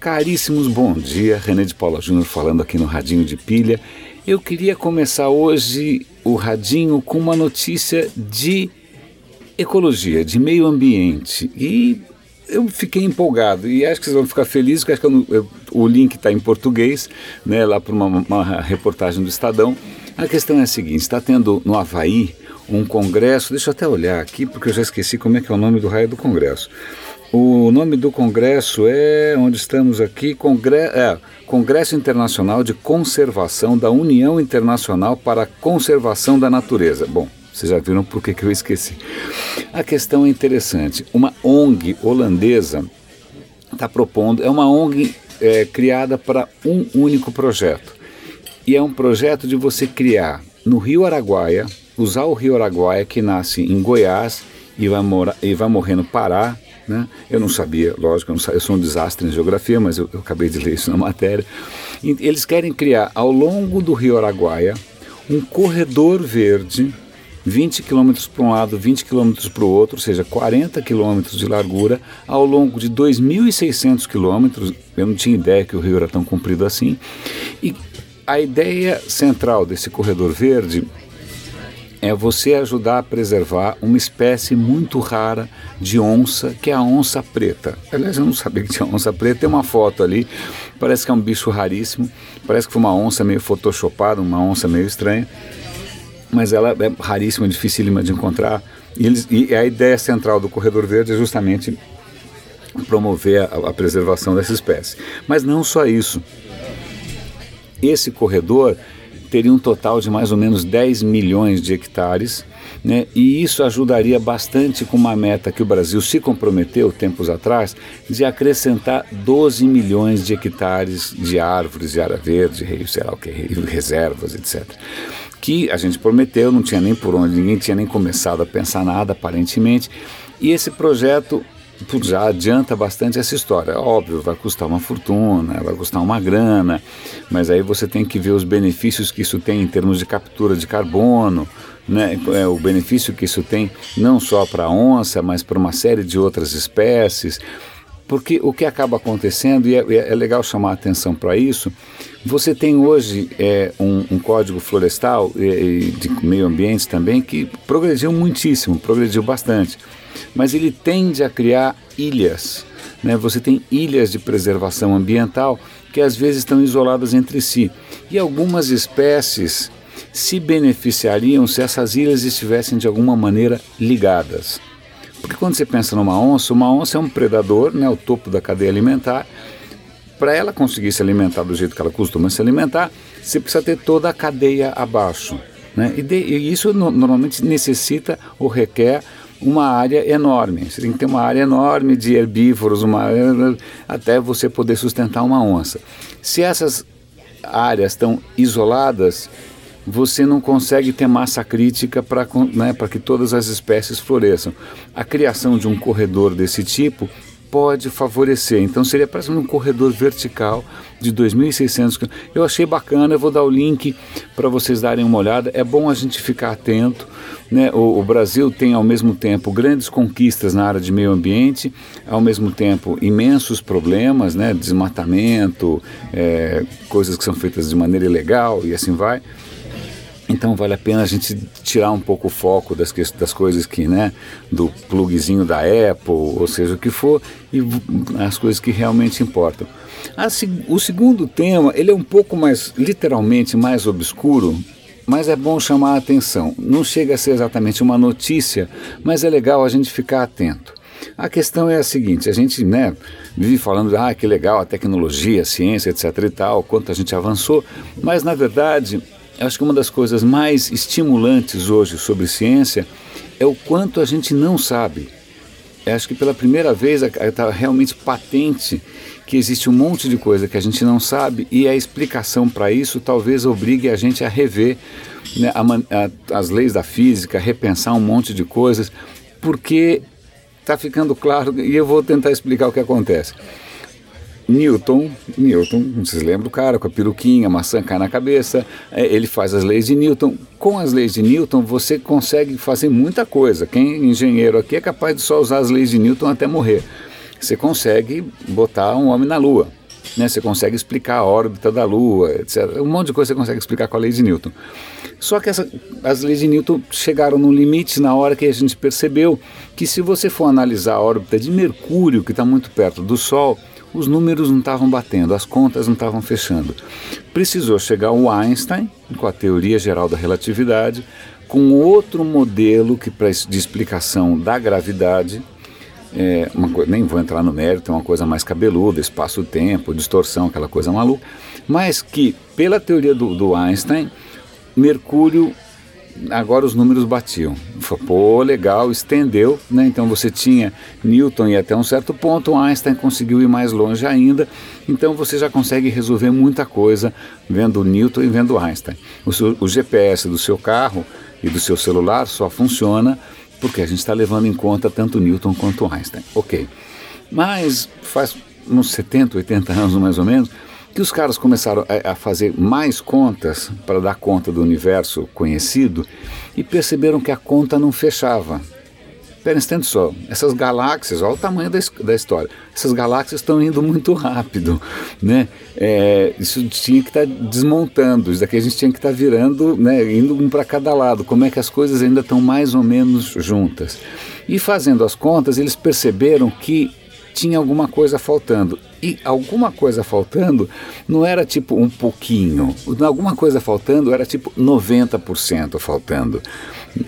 Caríssimos, bom dia. René de Paula Júnior falando aqui no Radinho de Pilha. Eu queria começar hoje o Radinho com uma notícia de ecologia, de meio ambiente. E eu fiquei empolgado e acho que vocês vão ficar felizes, porque acho que eu, eu, o link está em português, né, lá para uma, uma reportagem do Estadão. A questão é a seguinte: está tendo no Havaí um congresso, deixa eu até olhar aqui, porque eu já esqueci como é que é o nome do raio do congresso. O nome do congresso é, onde estamos aqui, Congre é, Congresso Internacional de Conservação da União Internacional para a Conservação da Natureza. Bom, vocês já viram por que, que eu esqueci. A questão é interessante. Uma ONG holandesa está propondo, é uma ONG é, criada para um único projeto. E é um projeto de você criar no Rio Araguaia, usar o Rio Araguaia que nasce em Goiás e vai, mora, e vai morrer no Pará, né? Eu não sabia, lógico, eu, não sabia, eu sou um desastre em geografia, mas eu, eu acabei de ler isso na matéria. E eles querem criar ao longo do rio Araguaia um corredor verde 20 quilômetros para um lado, 20 quilômetros para o outro, ou seja, 40 quilômetros de largura, ao longo de 2.600 quilômetros. Eu não tinha ideia que o rio era tão comprido assim. E a ideia central desse corredor verde é você ajudar a preservar uma espécie muito rara de onça, que é a onça preta. Aliás, eu não sabia que tinha onça preta, tem uma foto ali, parece que é um bicho raríssimo, parece que foi uma onça meio photoshopada, uma onça meio estranha, mas ela é raríssima, dificílima de encontrar. E, eles, e a ideia central do Corredor Verde é justamente promover a, a preservação dessa espécie. Mas não só isso. Esse corredor teria um total de mais ou menos 10 milhões de hectares, né? e isso ajudaria bastante com uma meta que o Brasil se comprometeu tempos atrás de acrescentar 12 milhões de hectares de árvores de área verde, sei lá o que, reservas, etc. Que a gente prometeu, não tinha nem por onde, ninguém tinha nem começado a pensar nada aparentemente, e esse projeto já adianta bastante essa história. Óbvio, vai custar uma fortuna, vai custar uma grana, mas aí você tem que ver os benefícios que isso tem em termos de captura de carbono, né? É, o benefício que isso tem não só para a onça, mas para uma série de outras espécies. Porque o que acaba acontecendo, e é, é legal chamar a atenção para isso, você tem hoje é, um, um, código florestal e, e de meio ambiente também que progrediu muitíssimo, progrediu bastante mas ele tende a criar ilhas. Né? Você tem ilhas de preservação ambiental que às vezes estão isoladas entre si. E algumas espécies se beneficiariam se essas ilhas estivessem de alguma maneira ligadas. Porque quando você pensa numa onça, uma onça é um predador, né, o topo da cadeia alimentar. Para ela conseguir se alimentar do jeito que ela costuma se alimentar, você precisa ter toda a cadeia abaixo. Né? E, de, e isso no, normalmente necessita ou requer uma área enorme. Você tem que ter uma área enorme de herbívoros, uma, até você poder sustentar uma onça. Se essas áreas estão isoladas, você não consegue ter massa crítica para né, que todas as espécies floresçam. A criação de um corredor desse tipo pode favorecer. Então seria praticamente um corredor vertical de 2.600 Eu achei bacana, eu vou dar o link para vocês darem uma olhada. É bom a gente ficar atento. Né? O, o, Brasil tem ao mesmo tempo grandes conquistas na área de meio ambiente, ao mesmo tempo imensos problemas, né? desmatamento, é, coisas que são feitas de maneira ilegal e assim vai. Então vale a pena a gente tirar um pouco o foco das, das coisas que, né, do plugzinho da Apple, ou seja, o que for, e as coisas que realmente importam. o segundo tema, ele é um pouco mais, literalmente, mais obscuro, mas é bom chamar a atenção. Não chega a ser exatamente uma notícia, mas é legal a gente ficar atento. A questão é a seguinte: a gente né, vive falando, ah, que legal a tecnologia, a ciência, etc. e tal, quanto a gente avançou, mas na verdade acho que uma das coisas mais estimulantes hoje sobre ciência é o quanto a gente não sabe. Eu acho que pela primeira vez está realmente patente que existe um monte de coisa que a gente não sabe e a explicação para isso talvez obrigue a gente a rever né, a, a, as leis da física, repensar um monte de coisas, porque está ficando claro e eu vou tentar explicar o que acontece. Newton, Newton, vocês lembram do cara com a peruquinha, a maçã cai na cabeça, é, ele faz as leis de Newton. Com as leis de Newton você consegue fazer muita coisa. Quem é engenheiro aqui é capaz de só usar as leis de Newton até morrer. Você consegue botar um homem na lua. né? Você consegue explicar a órbita da Lua, etc. Um monte de coisa você consegue explicar com a lei de Newton. Só que essa, as leis de Newton chegaram no limite na hora que a gente percebeu que se você for analisar a órbita de Mercúrio, que está muito perto do Sol, os números não estavam batendo, as contas não estavam fechando. Precisou chegar o Einstein com a teoria geral da relatividade, com outro modelo que de explicação da gravidade, é, coisa, nem vou entrar no mérito, é uma coisa mais cabeluda, espaço-tempo, distorção, aquela coisa maluca, mas que, pela teoria do, do Einstein, Mercúrio agora os números batiam. Falei, pô, legal, estendeu, né? Então você tinha Newton e até um certo ponto, Einstein conseguiu ir mais longe ainda. Então você já consegue resolver muita coisa vendo Newton e vendo Einstein. O, seu, o GPS do seu carro e do seu celular só funciona porque a gente está levando em conta tanto Newton quanto Einstein. Ok. Mas faz uns 70, 80 anos mais ou menos, que os caras começaram a, a fazer mais contas para dar conta do universo conhecido e perceberam que a conta não fechava. Espera um só, essas galáxias, olha o tamanho da, da história, essas galáxias estão indo muito rápido, né? É, isso tinha que estar tá desmontando, isso daqui a gente tinha que estar tá virando, né, indo um para cada lado, como é que as coisas ainda estão mais ou menos juntas. E fazendo as contas, eles perceberam que tinha alguma coisa faltando. E alguma coisa faltando não era tipo um pouquinho. Alguma coisa faltando era tipo 90% faltando.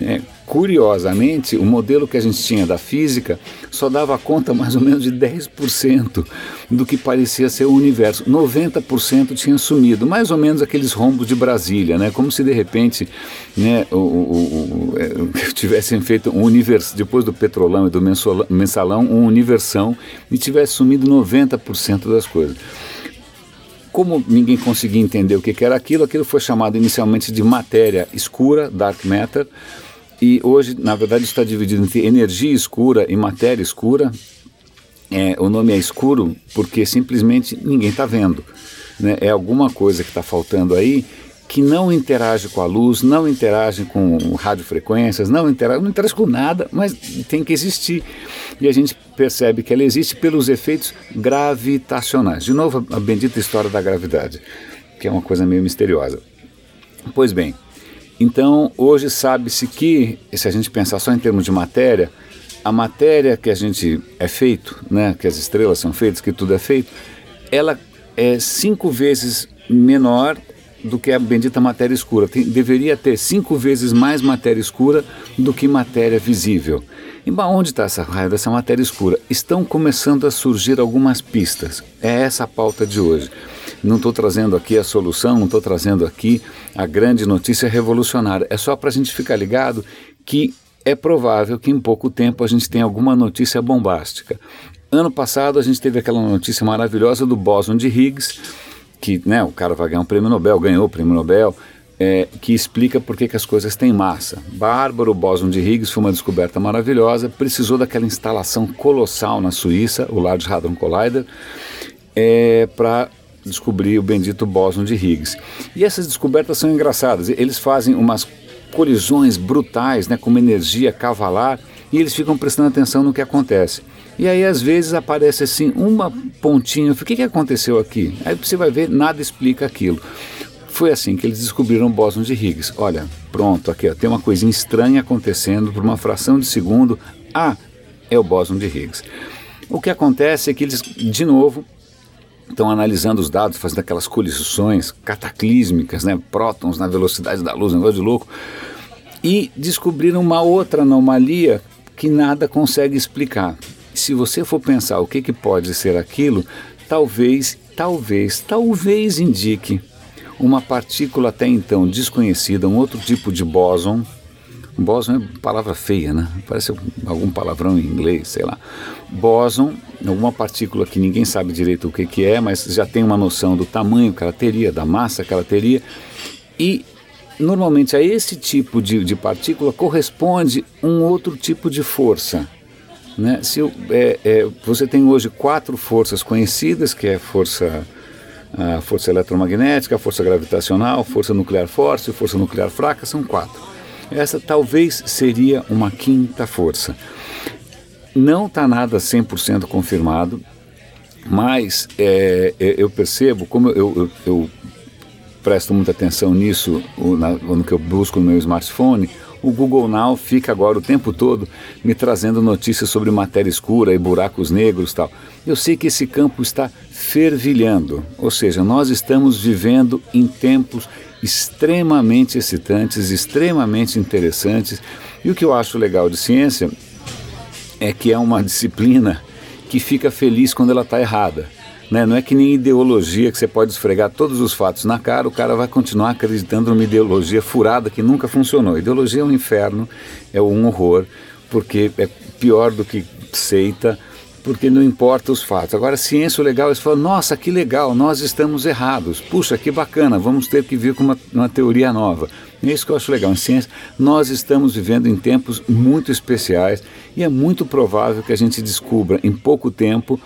É, curiosamente, o modelo que a gente tinha da física só dava conta mais ou menos de 10% do que parecia ser o universo. 90% tinha sumido, mais ou menos aqueles rombos de Brasília, né? como se de repente né, o, o, o, é, tivessem feito um universo, depois do petrolão e do mensalão, um universão e tivesse sumido 90% das coisas. Como ninguém conseguia entender o que era aquilo, aquilo foi chamado inicialmente de matéria escura, dark matter, e hoje, na verdade, está dividido entre energia escura e matéria escura. É, o nome é escuro porque simplesmente ninguém está vendo. Né? É alguma coisa que está faltando aí que não interage com a luz, não interage com radiofrequências, não interage, não interage com nada, mas tem que existir. E a gente percebe que ela existe pelos efeitos gravitacionais. De novo, a bendita história da gravidade, que é uma coisa meio misteriosa. Pois bem, então, hoje sabe-se que, se a gente pensar só em termos de matéria, a matéria que a gente é feito, né, que as estrelas são feitas, que tudo é feito, ela é cinco vezes menor do que a bendita matéria escura. Tem, deveria ter cinco vezes mais matéria escura do que matéria visível. E onde está essa raio dessa matéria escura? Estão começando a surgir algumas pistas. É essa a pauta de hoje. Não estou trazendo aqui a solução, não estou trazendo aqui a grande notícia revolucionária. É só para a gente ficar ligado que é provável que em pouco tempo a gente tenha alguma notícia bombástica. Ano passado a gente teve aquela notícia maravilhosa do bóson de Higgs, que né, o cara vai ganhar um prêmio Nobel, ganhou o prêmio Nobel, é, que explica por que, as coisas têm massa. Bárbaro, o bóson de Higgs foi uma descoberta maravilhosa, precisou daquela instalação colossal na Suíça, o Large Hadron Collider, é, para descobrir o bendito bóson de Higgs. E essas descobertas são engraçadas. Eles fazem umas colisões brutais, né, com uma energia cavalar, e eles ficam prestando atenção no que acontece. E aí às vezes aparece assim uma pontinha, o que, que aconteceu aqui? Aí você vai ver, nada explica aquilo. Foi assim que eles descobriram o bóson de Higgs. Olha, pronto, aqui ó, tem uma coisinha estranha acontecendo por uma fração de segundo. Ah, é o bóson de Higgs. O que acontece é que eles, de novo, estão analisando os dados, fazendo aquelas colisões cataclísmicas, né? prótons na velocidade da luz, um negócio de louco, e descobriram uma outra anomalia que nada consegue explicar. Se você for pensar o que, que pode ser aquilo, talvez, talvez, talvez indique uma partícula até então desconhecida, um outro tipo de bóson, Bóson é palavra feia, né? Parece algum palavrão em inglês, sei lá. Bóson, alguma partícula que ninguém sabe direito o que, que é, mas já tem uma noção do tamanho que ela teria, da massa que ela teria. E normalmente a esse tipo de, de partícula corresponde um outro tipo de força. Né? Se é, é, você tem hoje quatro forças conhecidas, que é força a força eletromagnética, a força gravitacional, força nuclear forte e força nuclear fraca, são quatro. Essa talvez seria uma quinta força. Não está nada 100% confirmado. Mas é, é, eu percebo, como eu, eu, eu, presto muita atenção nisso no que eu busco no meu smartphone, o Google Now fica agora o tempo todo me trazendo notícias sobre matéria escura e buracos negros tal. Eu sei que esse campo está fervilhando, ou seja, nós estamos vivendo em tempos extremamente excitantes, extremamente interessantes. E o que eu acho legal de ciência é que é uma disciplina que fica feliz quando ela está errada. Né? Não é que nem ideologia que você pode esfregar todos os fatos na cara, o cara vai continuar acreditando numa ideologia furada que nunca funcionou. Ideologia é um inferno, é um horror, porque é pior do que seita, porque não importa os fatos. Agora, ciência, o legal é você fala, nossa, que legal, nós estamos errados. Puxa, que bacana, vamos ter que vir com uma, uma teoria nova. Isso que eu acho legal. Em ciência, nós estamos vivendo em tempos muito especiais e é muito provável que a gente descubra em pouco tempo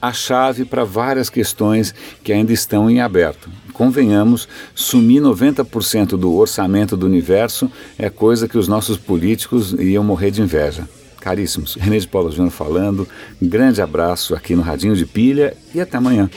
a chave para várias questões que ainda estão em aberto. Convenhamos, sumir 90% do orçamento do universo é coisa que os nossos políticos iam morrer de inveja. Caríssimos, René de Paulo Júnior falando, grande abraço aqui no Radinho de Pilha e até amanhã.